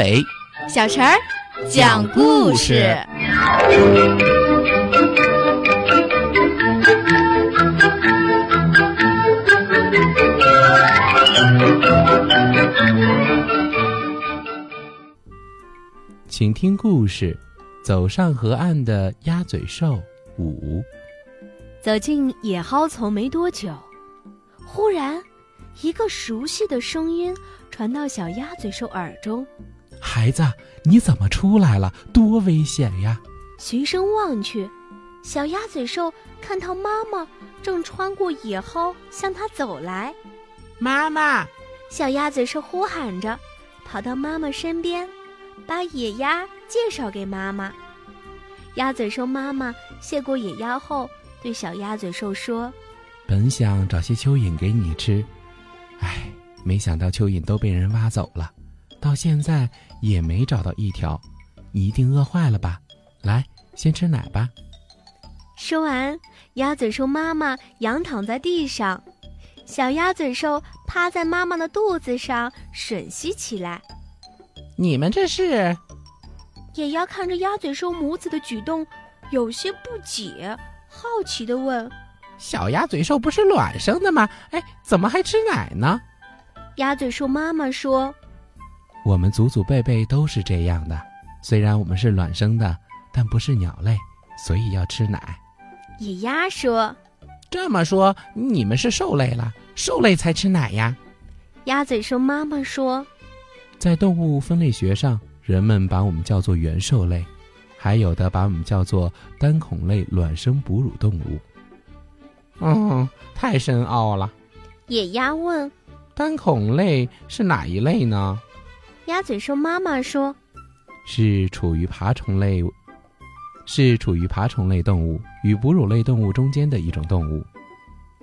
阿伟，小陈儿讲故事。请听故事：走上河岸的鸭嘴兽五。走进野蒿丛没多久，忽然，一个熟悉的声音传到小鸭嘴兽耳中：“孩子，你怎么出来了？多危险呀！”循声望去，小鸭嘴兽看到妈妈正穿过野蒿向它走来。妈妈，小鸭嘴兽呼喊着，跑到妈妈身边，把野鸭介绍给妈妈。鸭嘴兽妈妈谢过野鸭后。对小鸭嘴兽说：“本想找些蚯蚓给你吃，唉，没想到蚯蚓都被人挖走了，到现在也没找到一条，你一定饿坏了吧？来，先吃奶吧。”说完，鸭嘴兽妈妈仰躺在地上，小鸭嘴兽趴在妈妈的肚子上吮吸起来。你们这是？野鸭看着鸭嘴兽母子的举动，有些不解。好奇的问：“小鸭嘴兽不是卵生的吗？哎，怎么还吃奶呢？”鸭嘴兽妈妈说：“我们祖祖辈辈都是这样的。虽然我们是卵生的，但不是鸟类，所以要吃奶。”野鸭说：“这么说，你们是兽类了？兽类才吃奶呀？”鸭嘴兽妈妈说：“在动物分类学上，人们把我们叫做原兽类。”还有的把我们叫做单孔类卵生哺乳动物。嗯，太深奥了。野鸭问：“单孔类是哪一类呢？”鸭嘴兽妈妈说：“是处于爬虫类，是处于爬虫类动物与哺乳类动物中间的一种动物。”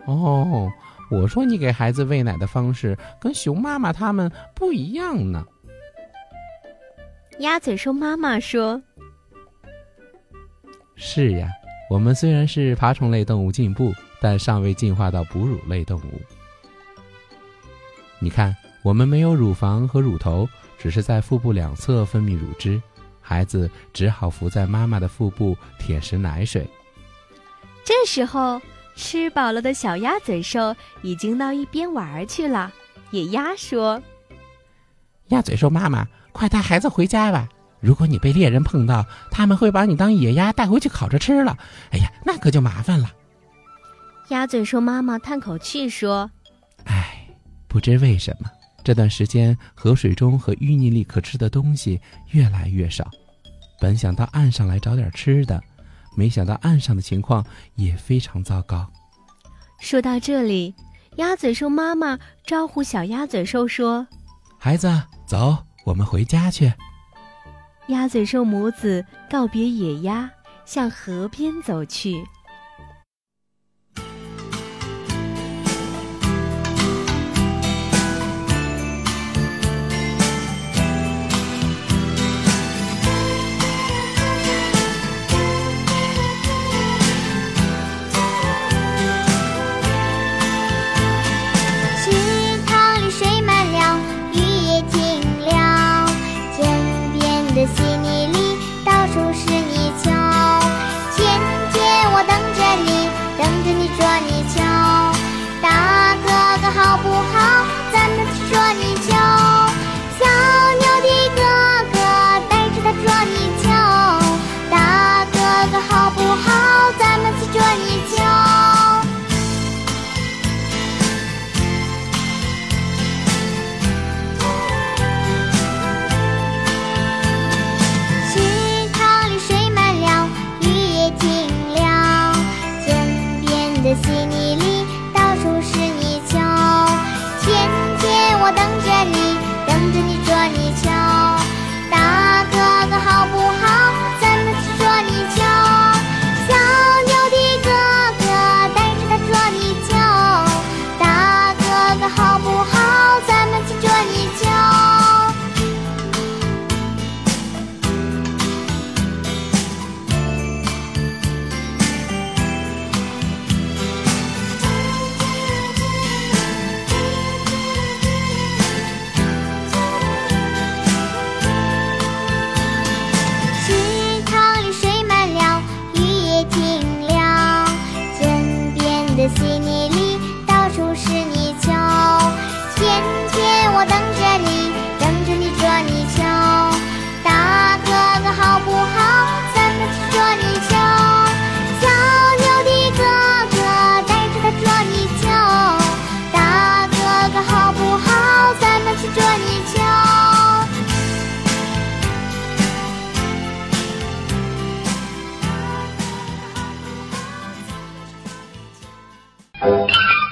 哦，我说你给孩子喂奶的方式跟熊妈妈他们不一样呢。鸭嘴兽妈妈说。是呀，我们虽然是爬虫类动物进步，但尚未进化到哺乳类动物。你看，我们没有乳房和乳头，只是在腹部两侧分泌乳汁，孩子只好伏在妈妈的腹部舔食奶水。这时候，吃饱了的小鸭嘴兽已经到一边玩去了。野鸭说：“鸭嘴兽妈妈，快带孩子回家吧。”如果你被猎人碰到，他们会把你当野鸭带回去烤着吃了。哎呀，那可就麻烦了。鸭嘴兽妈妈叹口气说：“哎，不知为什么，这段时间河水中和淤泥里可吃的东西越来越少。本想到岸上来找点吃的，没想到岸上的情况也非常糟糕。”说到这里，鸭嘴兽妈妈招呼小鸭嘴兽说：“孩子，走，我们回家去。”鸭嘴兽母子告别野鸭，向河边走去。